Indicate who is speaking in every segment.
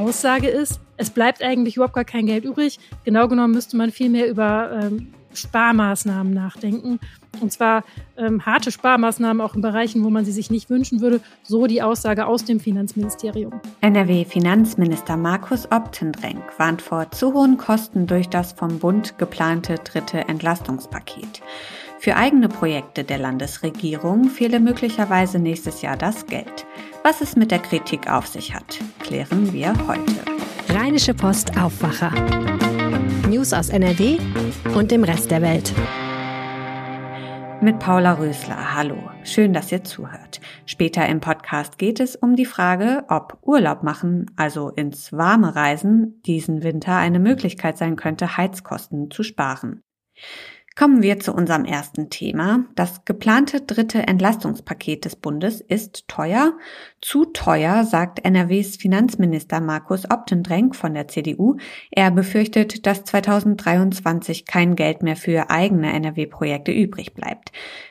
Speaker 1: Aussage ist, es bleibt eigentlich überhaupt gar kein Geld übrig. Genau genommen müsste man viel mehr über ähm, Sparmaßnahmen nachdenken. Und zwar ähm, harte Sparmaßnahmen auch in Bereichen, wo man sie sich nicht wünschen würde. So die Aussage aus dem Finanzministerium.
Speaker 2: NRW-Finanzminister Markus Optendrenk warnt vor zu hohen Kosten durch das vom Bund geplante dritte Entlastungspaket. Für eigene Projekte der Landesregierung fehle möglicherweise nächstes Jahr das Geld. Was es mit der Kritik auf sich hat, klären wir heute.
Speaker 3: Rheinische Post Aufwacher. News aus NRW und dem Rest der Welt.
Speaker 2: Mit Paula Rösler. Hallo. Schön, dass ihr zuhört. Später im Podcast geht es um die Frage, ob Urlaub machen, also ins warme Reisen, diesen Winter eine Möglichkeit sein könnte, Heizkosten zu sparen. Kommen wir zu unserem ersten Thema. Das geplante dritte Entlastungspaket des Bundes ist teuer. Zu teuer, sagt NRWs Finanzminister Markus Optendrenk von der CDU. Er befürchtet, dass 2023 kein Geld mehr für eigene NRW-Projekte übrig bleibt.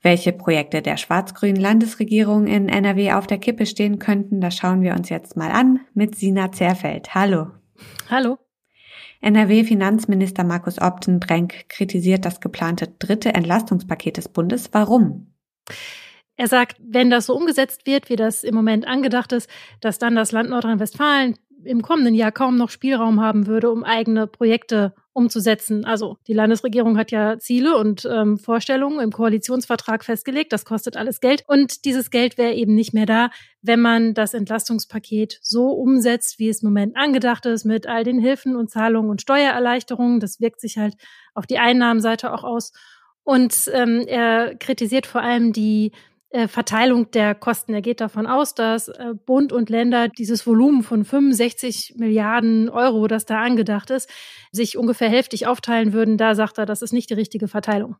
Speaker 2: Welche Projekte der schwarz-grünen Landesregierung in NRW auf der Kippe stehen könnten, das schauen wir uns jetzt mal an mit Sina Zerfeld. Hallo.
Speaker 1: Hallo.
Speaker 2: NRW-Finanzminister Markus Optenbrenk kritisiert das geplante dritte Entlastungspaket des Bundes. Warum?
Speaker 1: Er sagt, wenn das so umgesetzt wird, wie das im Moment angedacht ist, dass dann das Land Nordrhein-Westfalen im kommenden Jahr kaum noch Spielraum haben würde, um eigene Projekte umzusetzen. Also die Landesregierung hat ja Ziele und ähm, Vorstellungen im Koalitionsvertrag festgelegt. Das kostet alles Geld. Und dieses Geld wäre eben nicht mehr da, wenn man das Entlastungspaket so umsetzt, wie es im Moment angedacht ist, mit all den Hilfen und Zahlungen und Steuererleichterungen. Das wirkt sich halt auf die Einnahmenseite auch aus. Und ähm, er kritisiert vor allem die Verteilung der Kosten. Er geht davon aus, dass äh, Bund und Länder dieses Volumen von 65 Milliarden Euro, das da angedacht ist, sich ungefähr hälftig aufteilen würden. Da sagt er, das ist nicht die richtige Verteilung.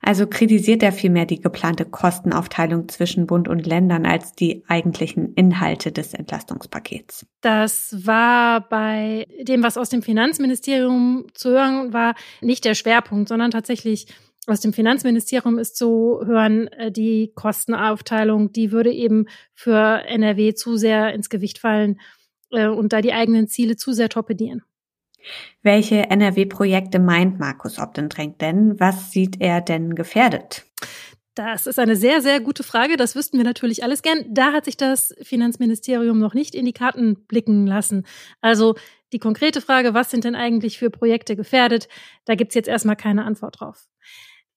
Speaker 2: Also kritisiert er vielmehr die geplante Kostenaufteilung zwischen Bund und Ländern als die eigentlichen Inhalte des Entlastungspakets.
Speaker 1: Das war bei dem, was aus dem Finanzministerium zu hören war, nicht der Schwerpunkt, sondern tatsächlich aus dem Finanzministerium ist zu hören, äh, die Kostenaufteilung, die würde eben für NRW zu sehr ins Gewicht fallen äh, und da die eigenen Ziele zu sehr torpedieren.
Speaker 2: Welche NRW-Projekte meint Markus Obdendrenk denn? Was sieht er denn gefährdet?
Speaker 1: Das ist eine sehr, sehr gute Frage. Das wüssten wir natürlich alles gern. Da hat sich das Finanzministerium noch nicht in die Karten blicken lassen. Also die konkrete Frage, was sind denn eigentlich für Projekte gefährdet? Da gibt's jetzt erstmal keine Antwort drauf.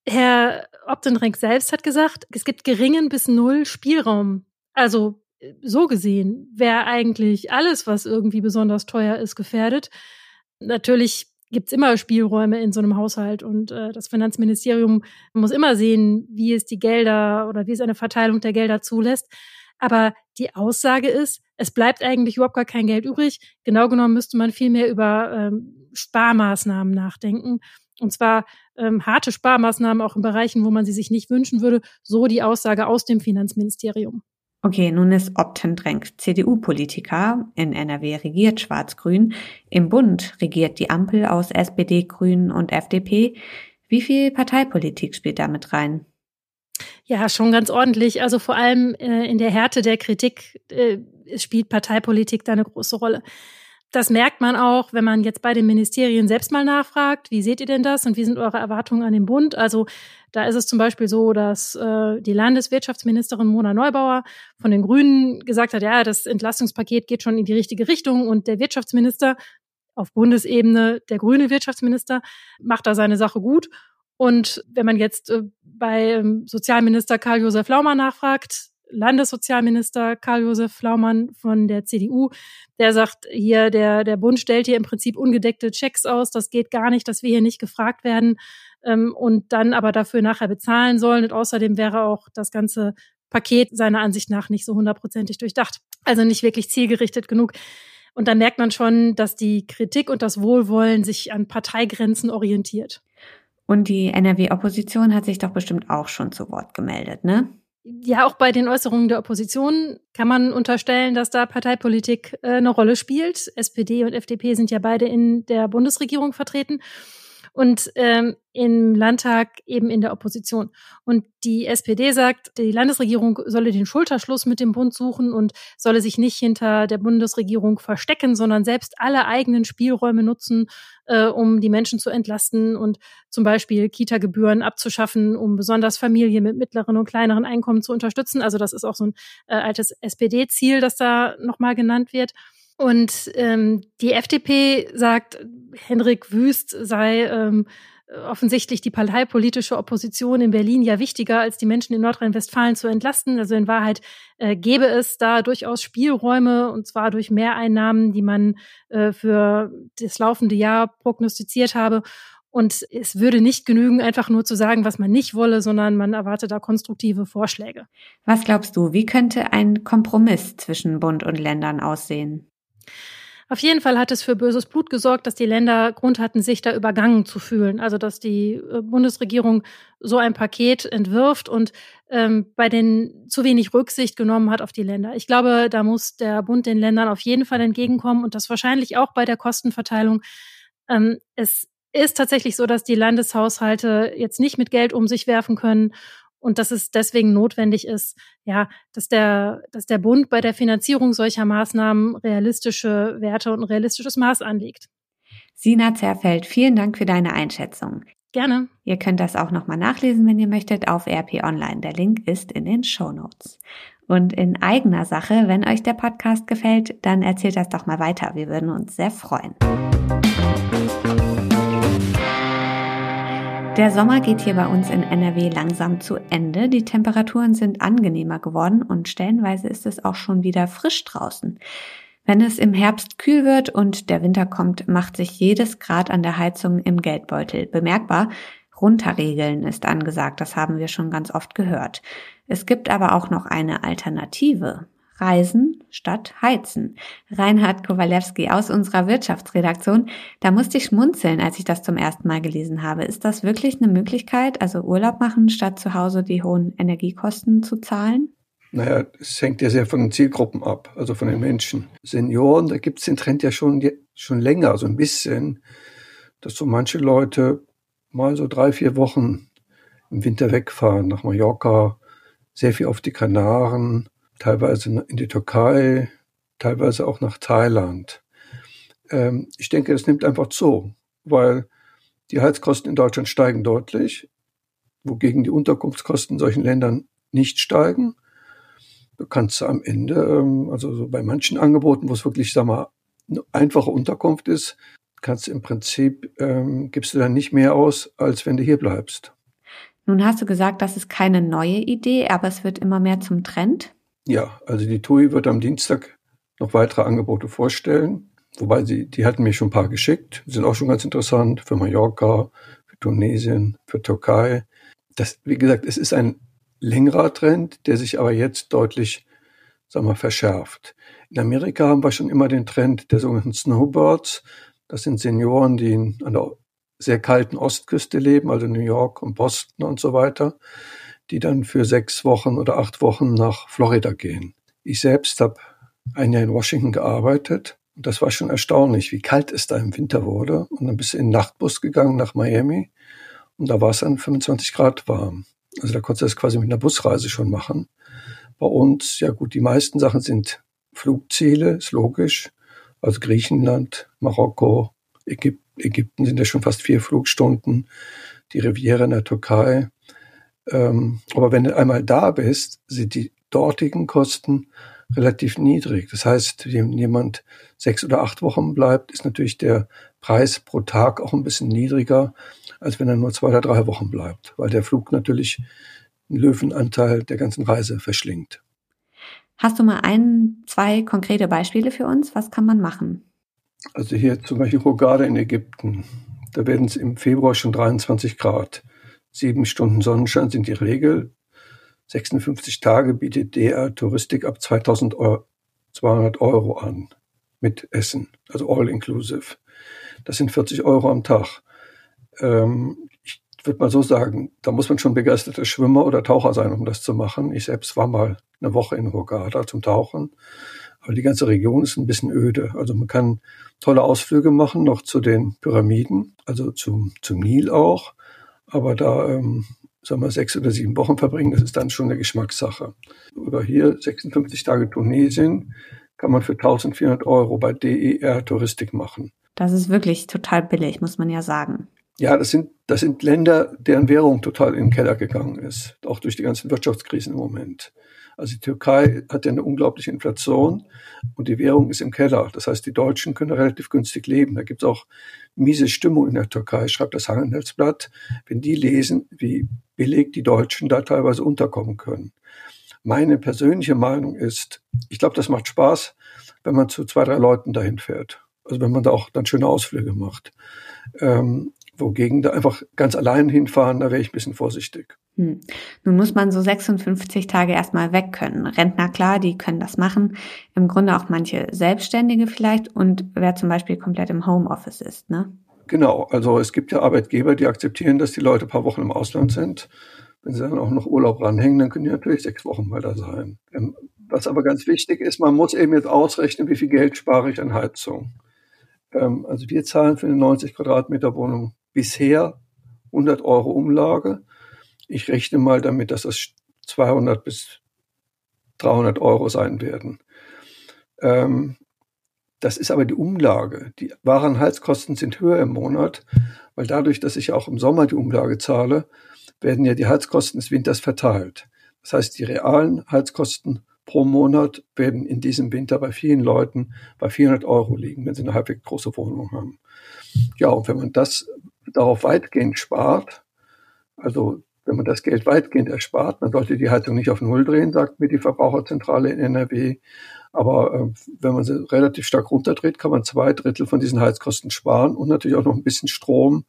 Speaker 1: Herr Optenrenk selbst hat gesagt, es gibt geringen bis null Spielraum. Also so gesehen wäre eigentlich alles, was irgendwie besonders teuer ist, gefährdet. Natürlich gibt's immer Spielräume in so einem Haushalt und äh, das Finanzministerium muss immer sehen, wie es die Gelder oder wie es eine Verteilung der Gelder zulässt. Aber die Aussage ist, es bleibt eigentlich überhaupt gar kein Geld übrig. Genau genommen müsste man viel mehr über ähm, Sparmaßnahmen nachdenken. Und zwar ähm, harte Sparmaßnahmen auch in Bereichen, wo man sie sich nicht wünschen würde. So die Aussage aus dem Finanzministerium.
Speaker 2: Okay, nun ist Optendrenk CDU-Politiker. In NRW regiert Schwarz-Grün. Im Bund regiert die Ampel aus SPD, Grünen und FDP. Wie viel Parteipolitik spielt da mit rein?
Speaker 1: Ja, schon ganz ordentlich. Also vor allem äh, in der Härte der Kritik äh, spielt Parteipolitik da eine große Rolle. Das merkt man auch, wenn man jetzt bei den Ministerien selbst mal nachfragt, wie seht ihr denn das und wie sind eure Erwartungen an den Bund? Also da ist es zum Beispiel so, dass äh, die Landeswirtschaftsministerin Mona Neubauer von den Grünen gesagt hat, ja, das Entlastungspaket geht schon in die richtige Richtung und der Wirtschaftsminister auf Bundesebene, der grüne Wirtschaftsminister, macht da seine Sache gut. Und wenn man jetzt äh, bei ähm, Sozialminister Karl-Josef Laumann nachfragt, Landessozialminister Karl-Josef Flaumann von der CDU, der sagt hier, der, der Bund stellt hier im Prinzip ungedeckte Checks aus. Das geht gar nicht, dass wir hier nicht gefragt werden ähm, und dann aber dafür nachher bezahlen sollen. Und außerdem wäre auch das ganze Paket seiner Ansicht nach nicht so hundertprozentig durchdacht. Also nicht wirklich zielgerichtet genug. Und da merkt man schon, dass die Kritik und das Wohlwollen sich an Parteigrenzen orientiert.
Speaker 2: Und die NRW-Opposition hat sich doch bestimmt auch schon zu Wort gemeldet, ne?
Speaker 1: Ja, auch bei den Äußerungen der Opposition kann man unterstellen, dass da Parteipolitik äh, eine Rolle spielt. SPD und FDP sind ja beide in der Bundesregierung vertreten. Und ähm, im Landtag eben in der Opposition. Und die SPD sagt, die Landesregierung solle den Schulterschluss mit dem Bund suchen und solle sich nicht hinter der Bundesregierung verstecken, sondern selbst alle eigenen Spielräume nutzen, äh, um die Menschen zu entlasten und zum Beispiel Kita-Gebühren abzuschaffen, um besonders Familien mit mittleren und kleineren Einkommen zu unterstützen. Also das ist auch so ein äh, altes SPD-Ziel, das da nochmal genannt wird. Und ähm, die FDP sagt, Henrik Wüst sei ähm, offensichtlich die parteipolitische Opposition in Berlin ja wichtiger, als die Menschen in Nordrhein-Westfalen zu entlasten. Also in Wahrheit äh, gäbe es da durchaus Spielräume, und zwar durch Mehreinnahmen, die man äh, für das laufende Jahr prognostiziert habe. Und es würde nicht genügen, einfach nur zu sagen, was man nicht wolle, sondern man erwartet da konstruktive Vorschläge.
Speaker 2: Was glaubst du, wie könnte ein Kompromiss zwischen Bund und Ländern aussehen?
Speaker 1: Auf jeden Fall hat es für böses Blut gesorgt, dass die Länder Grund hatten, sich da übergangen zu fühlen. Also dass die äh, Bundesregierung so ein Paket entwirft und ähm, bei den zu wenig Rücksicht genommen hat auf die Länder. Ich glaube, da muss der Bund den Ländern auf jeden Fall entgegenkommen und das wahrscheinlich auch bei der Kostenverteilung. Ähm, es ist tatsächlich so, dass die Landeshaushalte jetzt nicht mit Geld um sich werfen können und dass es deswegen notwendig ist, ja, dass der, dass der Bund bei der Finanzierung solcher Maßnahmen realistische Werte und ein realistisches Maß anlegt.
Speaker 2: Sina Zerfeld, vielen Dank für deine Einschätzung.
Speaker 1: Gerne.
Speaker 2: Ihr könnt das auch nochmal nachlesen, wenn ihr möchtet, auf RP Online. Der Link ist in den Show Notes. Und in eigener Sache, wenn euch der Podcast gefällt, dann erzählt das doch mal weiter. Wir würden uns sehr freuen. Der Sommer geht hier bei uns in NRW langsam zu Ende. Die Temperaturen sind angenehmer geworden und stellenweise ist es auch schon wieder frisch draußen. Wenn es im Herbst kühl wird und der Winter kommt, macht sich jedes Grad an der Heizung im Geldbeutel bemerkbar. Runterregeln ist angesagt, das haben wir schon ganz oft gehört. Es gibt aber auch noch eine Alternative. Reisen statt Heizen. Reinhard Kowalewski aus unserer Wirtschaftsredaktion. Da musste ich schmunzeln, als ich das zum ersten Mal gelesen habe. Ist das wirklich eine Möglichkeit, also Urlaub machen, statt zu Hause die hohen Energiekosten zu zahlen?
Speaker 4: Naja, es hängt ja sehr von den Zielgruppen ab, also von den Menschen. Senioren, da gibt es den Trend ja schon, schon länger, so ein bisschen, dass so manche Leute mal so drei, vier Wochen im Winter wegfahren nach Mallorca, sehr viel auf die Kanaren, teilweise in die Türkei, teilweise auch nach Thailand. Ähm, ich denke, es nimmt einfach zu, weil die Heizkosten in Deutschland steigen deutlich, wogegen die Unterkunftskosten in solchen Ländern nicht steigen. Du kannst am Ende, ähm, also so bei manchen Angeboten, wo es wirklich, sag mal, eine einfache Unterkunft ist, kannst du im Prinzip, ähm, gibst du dann nicht mehr aus, als wenn du hier bleibst.
Speaker 2: Nun hast du gesagt, das ist keine neue Idee, aber es wird immer mehr zum Trend.
Speaker 4: Ja, also die TUI wird am Dienstag noch weitere Angebote vorstellen. Wobei sie, die hatten mir schon ein paar geschickt, sind auch schon ganz interessant für Mallorca, für Tunesien, für Türkei. Das, wie gesagt, es ist ein längerer Trend, der sich aber jetzt deutlich, sagen wir, verschärft. In Amerika haben wir schon immer den Trend der sogenannten Snowbirds. Das sind Senioren, die an der sehr kalten Ostküste leben, also New York und Boston und so weiter die dann für sechs Wochen oder acht Wochen nach Florida gehen. Ich selbst habe ein Jahr in Washington gearbeitet und das war schon erstaunlich, wie kalt es da im Winter wurde. Und dann bist du in den Nachtbus gegangen nach Miami und da war es dann 25 Grad warm. Also da konntest du das quasi mit einer Busreise schon machen. Bei uns, ja gut, die meisten Sachen sind Flugziele, ist logisch. Also Griechenland, Marokko, Ägypten, Ägypten sind ja schon fast vier Flugstunden. Die Riviera in der Türkei. Ähm, aber wenn du einmal da bist, sind die dortigen Kosten relativ niedrig. Das heißt, wenn jemand sechs oder acht Wochen bleibt, ist natürlich der Preis pro Tag auch ein bisschen niedriger, als wenn er nur zwei oder drei Wochen bleibt, weil der Flug natürlich einen Löwenanteil der ganzen Reise verschlingt.
Speaker 2: Hast du mal ein, zwei konkrete Beispiele für uns? Was kann man machen?
Speaker 4: Also hier zum Beispiel Hurghada in Ägypten. Da werden es im Februar schon 23 Grad. Sieben Stunden Sonnenschein sind die Regel. 56 Tage bietet DR Touristik ab 2200 Euro an mit Essen, also all inclusive. Das sind 40 Euro am Tag. Ähm, ich würde mal so sagen, da muss man schon begeisterter Schwimmer oder Taucher sein, um das zu machen. Ich selbst war mal eine Woche in Hurghada zum Tauchen. Aber die ganze Region ist ein bisschen öde. Also man kann tolle Ausflüge machen, noch zu den Pyramiden, also zum, zum Nil auch. Aber da, ähm, sagen wir, sechs oder sieben Wochen verbringen, das ist dann schon eine Geschmackssache. Oder hier 56 Tage Tunesien kann man für 1400 Euro bei DER Touristik machen.
Speaker 2: Das ist wirklich total billig, muss man ja sagen.
Speaker 4: Ja, das sind, das sind Länder, deren Währung total in den Keller gegangen ist, auch durch die ganzen Wirtschaftskrisen im Moment. Also die Türkei hat ja eine unglaubliche Inflation und die Währung ist im Keller. Das heißt, die Deutschen können relativ günstig leben. Da gibt es auch miese Stimmung in der Türkei, schreibt das Handelsblatt, wenn die lesen, wie billig die Deutschen da teilweise unterkommen können. Meine persönliche Meinung ist, ich glaube, das macht Spaß, wenn man zu zwei, drei Leuten dahin fährt. Also wenn man da auch dann schöne Ausflüge macht. Ähm, wogegen da einfach ganz allein hinfahren, da wäre ich ein bisschen vorsichtig.
Speaker 2: Hm. Nun muss man so 56 Tage erstmal weg können. Rentner, klar, die können das machen. Im Grunde auch manche Selbstständige vielleicht und wer zum Beispiel komplett im Homeoffice ist, ne?
Speaker 4: Genau, also es gibt ja Arbeitgeber, die akzeptieren, dass die Leute ein paar Wochen im Ausland sind. Wenn sie dann auch noch Urlaub ranhängen, dann können die natürlich sechs Wochen mal da sein. Ähm, was aber ganz wichtig ist, man muss eben jetzt ausrechnen, wie viel Geld spare ich an Heizung. Ähm, also wir zahlen für eine 90 Quadratmeter Wohnung bisher 100 Euro Umlage. Ich rechne mal damit, dass das 200 bis 300 Euro sein werden. Ähm, das ist aber die Umlage. Die wahren Heizkosten sind höher im Monat, weil dadurch, dass ich auch im Sommer die Umlage zahle, werden ja die Heizkosten des Winters verteilt. Das heißt, die realen Heizkosten pro Monat werden in diesem Winter bei vielen Leuten bei 400 Euro liegen, wenn sie eine halbwegs große Wohnung haben. Ja, und wenn man das darauf weitgehend spart, also wenn man das Geld weitgehend erspart, man sollte die Heizung nicht auf Null drehen, sagt mir die Verbraucherzentrale in NRW. Aber äh, wenn man sie relativ stark runterdreht, kann man zwei Drittel von diesen Heizkosten sparen und natürlich auch noch ein bisschen Strom.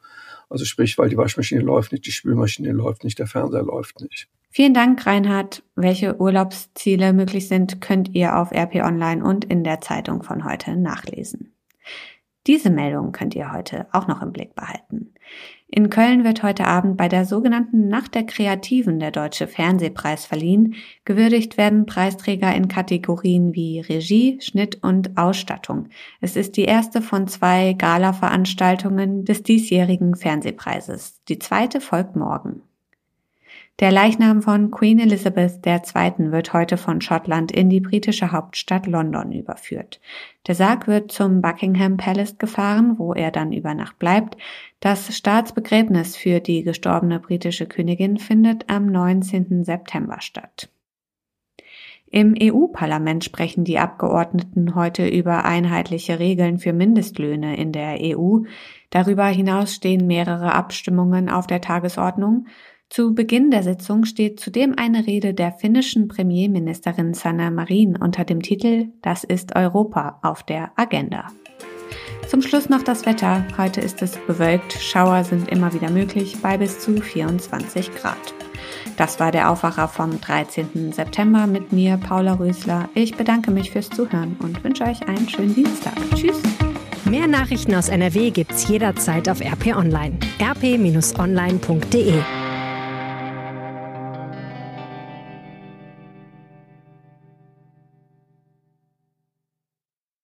Speaker 4: Also sprich, weil die Waschmaschine läuft nicht, die Spülmaschine läuft nicht, der Fernseher läuft nicht.
Speaker 2: Vielen Dank, Reinhard. Welche Urlaubsziele möglich sind, könnt ihr auf RP Online und in der Zeitung von heute nachlesen. Diese Meldung könnt ihr heute auch noch im Blick behalten. In Köln wird heute Abend bei der sogenannten Nacht der Kreativen der Deutsche Fernsehpreis verliehen. Gewürdigt werden Preisträger in Kategorien wie Regie, Schnitt und Ausstattung. Es ist die erste von zwei Gala-Veranstaltungen des diesjährigen Fernsehpreises. Die zweite folgt morgen. Der Leichnam von Queen Elizabeth II. wird heute von Schottland in die britische Hauptstadt London überführt. Der Sarg wird zum Buckingham Palace gefahren, wo er dann über Nacht bleibt. Das Staatsbegräbnis für die gestorbene britische Königin findet am 19. September statt. Im EU-Parlament sprechen die Abgeordneten heute über einheitliche Regeln für Mindestlöhne in der EU. Darüber hinaus stehen mehrere Abstimmungen auf der Tagesordnung. Zu Beginn der Sitzung steht zudem eine Rede der finnischen Premierministerin Sanna Marin unter dem Titel Das ist Europa auf der Agenda. Zum Schluss noch das Wetter. Heute ist es bewölkt, Schauer sind immer wieder möglich bei bis zu 24 Grad. Das war der Aufwacher vom 13. September mit mir, Paula Rösler. Ich bedanke mich fürs Zuhören und wünsche euch einen schönen Dienstag. Tschüss.
Speaker 3: Mehr Nachrichten aus NRW gibt's jederzeit auf RP Online. rp-online.de